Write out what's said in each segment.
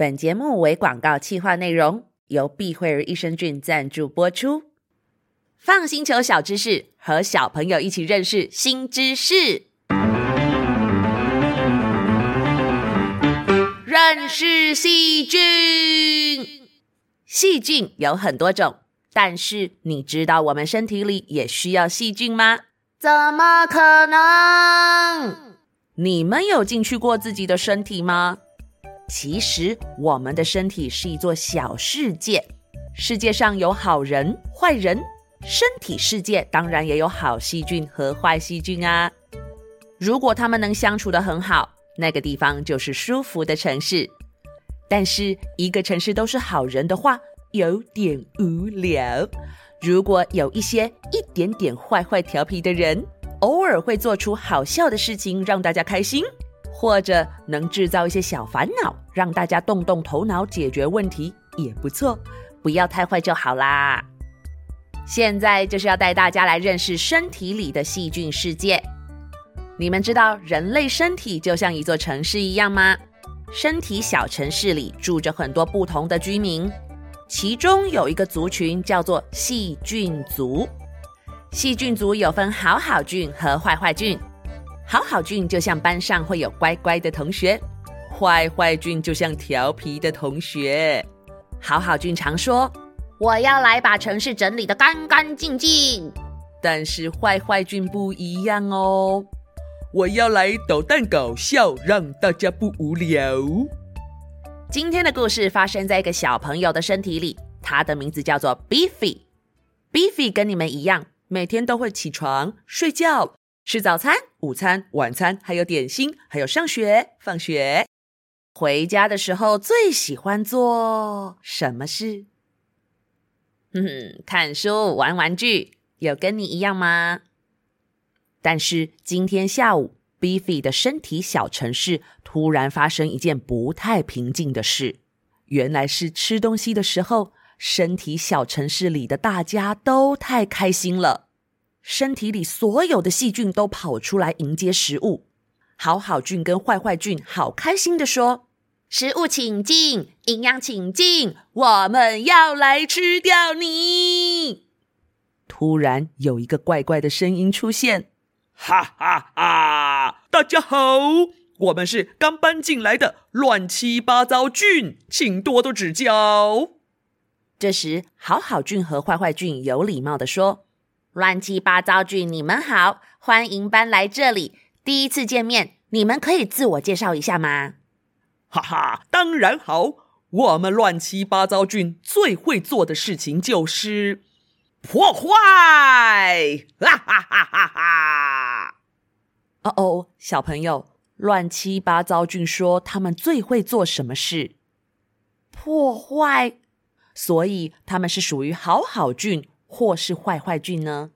本节目为广告企划内容，由碧慧儿益生菌赞助播出。放星球小知识，和小朋友一起认识新知识。认识细菌。细菌有很多种，但是你知道我们身体里也需要细菌吗？怎么可能？你们有进去过自己的身体吗？其实我们的身体是一座小世界，世界上有好人、坏人，身体世界当然也有好细菌和坏细菌啊。如果他们能相处的很好，那个地方就是舒服的城市。但是一个城市都是好人的话，有点无聊。如果有一些一点点坏坏调皮的人，偶尔会做出好笑的事情，让大家开心。或者能制造一些小烦恼，让大家动动头脑解决问题也不错，不要太坏就好啦。现在就是要带大家来认识身体里的细菌世界。你们知道人类身体就像一座城市一样吗？身体小城市里住着很多不同的居民，其中有一个族群叫做细菌族。细菌族有分好好菌和坏坏菌。好好俊就像班上会有乖乖的同学，坏坏俊就像调皮的同学。好好俊常说：“我要来把城市整理的干干净净。”但是坏坏俊不一样哦，我要来捣蛋搞笑，让大家不无聊。今天的故事发生在一个小朋友的身体里，他的名字叫做 Beefy。Beefy 跟你们一样，每天都会起床睡觉。吃早餐、午餐、晚餐，还有点心，还有上学、放学。回家的时候最喜欢做什么事？哼哼，看书、玩玩具。有跟你一样吗？但是今天下午，Beefy 的身体小城市突然发生一件不太平静的事。原来是吃东西的时候，身体小城市里的大家都太开心了。身体里所有的细菌都跑出来迎接食物，好好菌跟坏坏菌好开心的说：“食物请进，营养请进，我们要来吃掉你！”突然有一个怪怪的声音出现：“哈哈哈！大家好，我们是刚搬进来的乱七八糟菌，请多多指教。”这时，好好菌和坏坏菌有礼貌的说。乱七八糟菌，你们好，欢迎搬来这里。第一次见面，你们可以自我介绍一下吗？哈哈，当然好。我们乱七八糟菌最会做的事情就是破坏。哈哈哈哈哈！哦哦，小朋友，乱七八糟菌说他们最会做什么事？破坏。所以他们是属于好好菌。或是坏坏菌呢？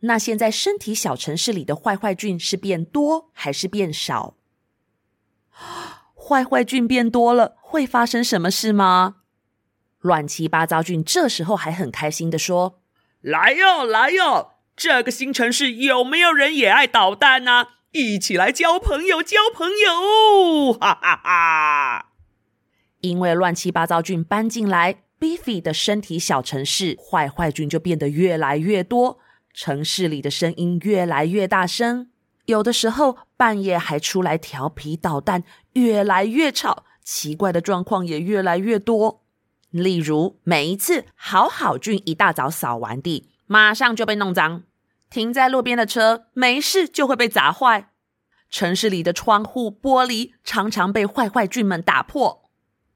那现在身体小城市里的坏坏菌是变多还是变少？坏坏菌变多了，会发生什么事吗？乱七八糟菌这时候还很开心的说：“来哟，来哟！这个新城市有没有人也爱捣蛋呢？一起来交朋友，交朋友！哈哈哈！因为乱七八糟菌搬进来。” Beefy 的身体小城市，坏坏菌就变得越来越多，城市里的声音越来越大声，有的时候半夜还出来调皮捣蛋，越来越吵，奇怪的状况也越来越多。例如，每一次好好菌一大早扫完地，马上就被弄脏；停在路边的车没事就会被砸坏；城市里的窗户玻璃常常被坏坏菌们打破。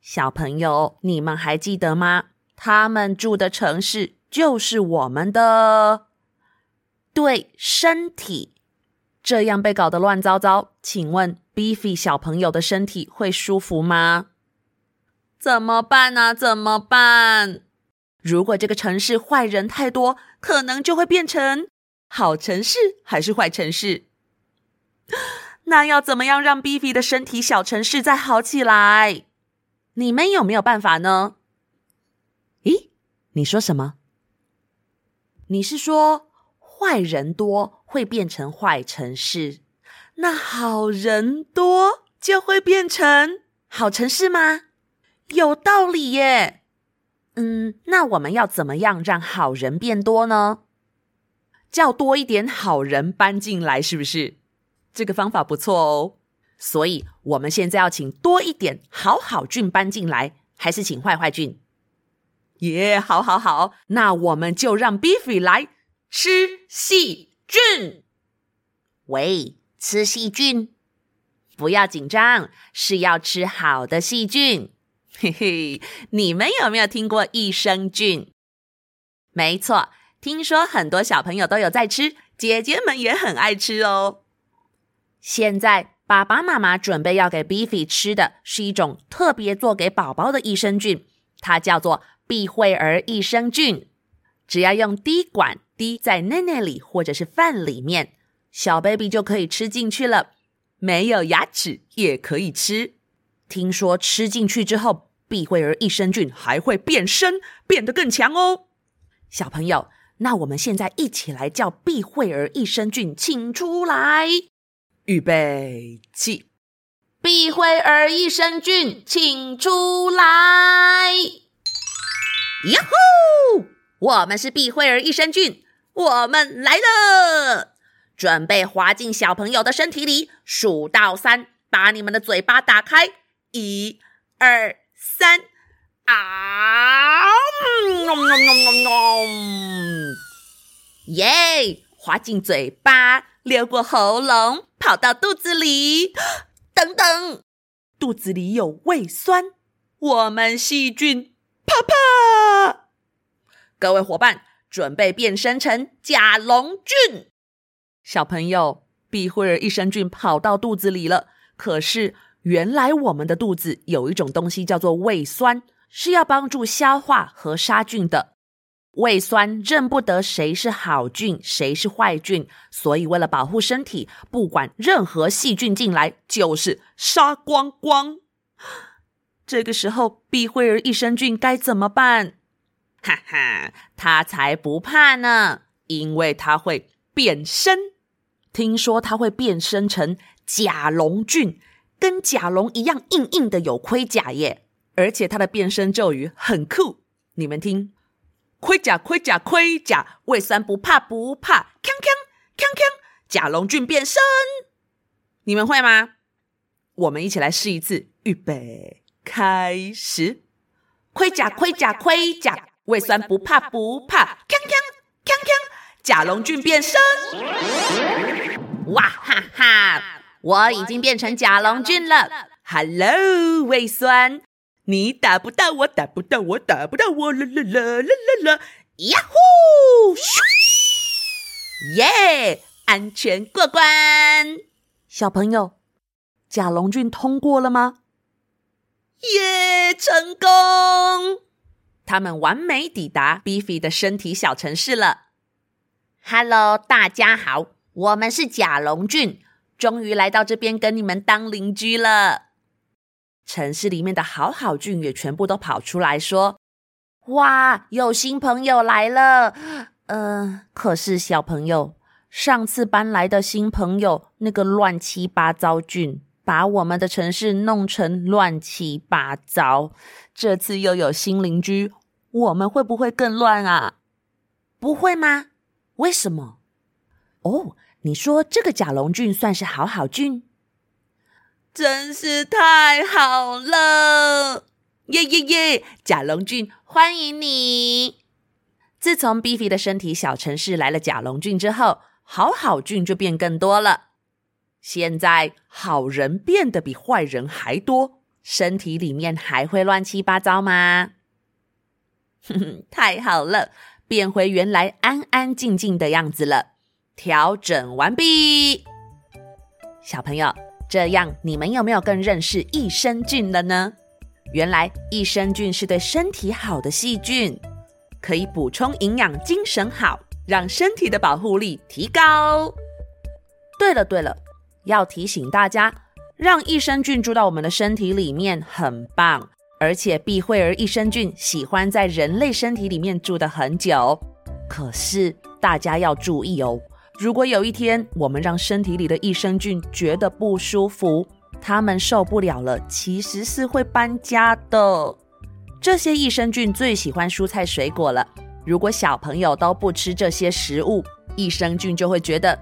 小朋友，你们还记得吗？他们住的城市就是我们的，对，身体。这样被搞得乱糟糟，请问 Beefy 小朋友的身体会舒服吗？怎么办呢？怎么办？如果这个城市坏人太多，可能就会变成好城市还是坏城市？那要怎么样让 Beefy 的身体小城市再好起来？你们有没有办法呢？咦，你说什么？你是说坏人多会变成坏城市，那好人多就会变成好城市吗？有道理耶。嗯，那我们要怎么样让好人变多呢？叫多一点好人搬进来，是不是？这个方法不错哦。所以，我们现在要请多一点好好菌搬进来，还是请坏坏菌？耶，好，好，好，那我们就让 Beefy 来吃细菌。喂，吃细菌？不要紧张，是要吃好的细菌。嘿嘿，你们有没有听过益生菌？没错，听说很多小朋友都有在吃，姐姐们也很爱吃哦。现在爸爸妈妈准备要给 Beefy 吃的是一种特别做给宝宝的益生菌，它叫做。碧慧儿益生菌，只要用滴管滴在奶奶里或者是饭里面，小 baby 就可以吃进去了。没有牙齿也可以吃。听说吃进去之后，碧慧儿益生菌还会变身，变得更强哦。小朋友，那我们现在一起来叫碧慧儿益生菌，请出来，预备起！碧慧儿益生菌，请出来。呀吼！我们是碧慧儿益生菌，我们来了，准备滑进小朋友的身体里。数到三，把你们的嘴巴打开，一、二、三，啊！耶！滑进嘴巴，流过喉咙，跑到肚子里。等等，肚子里有胃酸，我们细菌。啪啪！各位伙伴，准备变身成甲龙菌。小朋友，碧慧儿益生菌跑到肚子里了。可是，原来我们的肚子有一种东西叫做胃酸，是要帮助消化和杀菌的。胃酸认不得谁是好菌，谁是坏菌，所以为了保护身体，不管任何细菌进来，就是杀光光。这个时候，碧慧儿益生菌该怎么办？哈哈，他才不怕呢，因为他会变身。听说他会变身成甲龙菌，跟甲龙一样硬硬的，有盔甲耶！而且他的变身咒语很酷，你们听：盔甲，盔甲，盔甲，胃酸不怕不怕，锵锵锵锵，甲龙菌变身。你们会吗？我们一起来试一次，预备。开始，盔甲，盔甲，盔甲，胃酸不怕不怕，锵锵锵锵，甲龙菌变身，哇哈哈，我已经变成甲龙菌了。Hello，胃酸，你打不到我，打不到我，打不到我，啦啦啦啦啦啦，呀呼，耶，安全过关。小朋友，甲龙菌通过了吗？耶！成功，他们完美抵达 Beefy 的身体小城市了。Hello，大家好，我们是甲龙菌，终于来到这边跟你们当邻居了。城市里面的好好菌也全部都跑出来说：“哇，有新朋友来了！”嗯，可是小朋友，上次搬来的新朋友那个乱七八糟菌。把我们的城市弄成乱七八糟，这次又有新邻居，我们会不会更乱啊？不会吗？为什么？哦，你说这个甲龙菌算是好好菌，真是太好了！耶耶耶！甲龙菌欢迎你。自从 Bif 的身体小城市来了甲龙菌之后，好好菌就变更多了。现在好人变得比坏人还多，身体里面还会乱七八糟吗？哼哼，太好了，变回原来安安静静的样子了。调整完毕，小朋友，这样你们有没有更认识益生菌了呢？原来益生菌是对身体好的细菌，可以补充营养，精神好，让身体的保护力提高。对了对了。要提醒大家，让益生菌住到我们的身体里面很棒，而且碧慧儿益生菌喜欢在人类身体里面住的很久。可是大家要注意哦，如果有一天我们让身体里的益生菌觉得不舒服，他们受不了了，其实是会搬家的。这些益生菌最喜欢蔬菜水果了。如果小朋友都不吃这些食物，益生菌就会觉得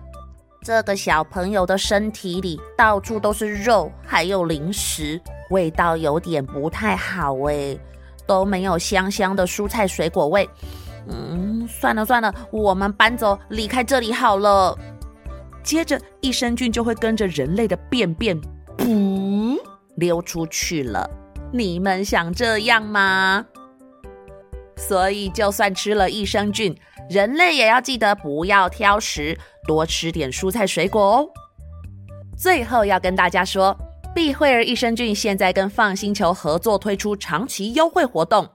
这个小朋友的身体里到处都是肉，还有零食，味道有点不太好哎，都没有香香的蔬菜水果味。嗯，算了算了，我们搬走，离开这里好了。接着，益生菌就会跟着人类的便便，噗，溜出去了。你们想这样吗？所以，就算吃了益生菌，人类也要记得不要挑食，多吃点蔬菜水果哦。最后要跟大家说，碧惠儿益生菌现在跟放星球合作推出长期优惠活动。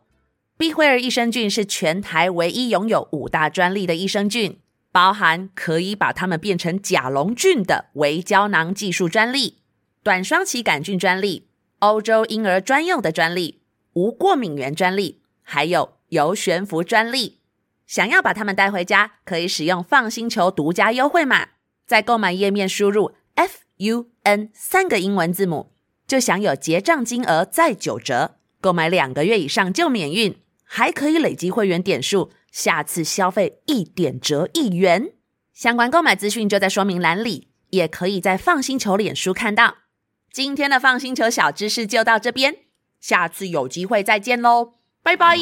碧惠儿益生菌是全台唯一拥有五大专利的益生菌。包含可以把它们变成甲龙菌的微胶囊技术专利、短双歧杆菌专利、欧洲婴儿专用的专利、无过敏原专利，还有游悬浮专利。想要把它们带回家，可以使用放心球独家优惠码，在购买页面输入 F U N 三个英文字母，就享有结账金额再九折，购买两个月以上就免运，还可以累积会员点数。下次消费一点折一元，相关购买资讯就在说明栏里，也可以在放心球脸书看到。今天的放心球小知识就到这边，下次有机会再见喽，拜拜。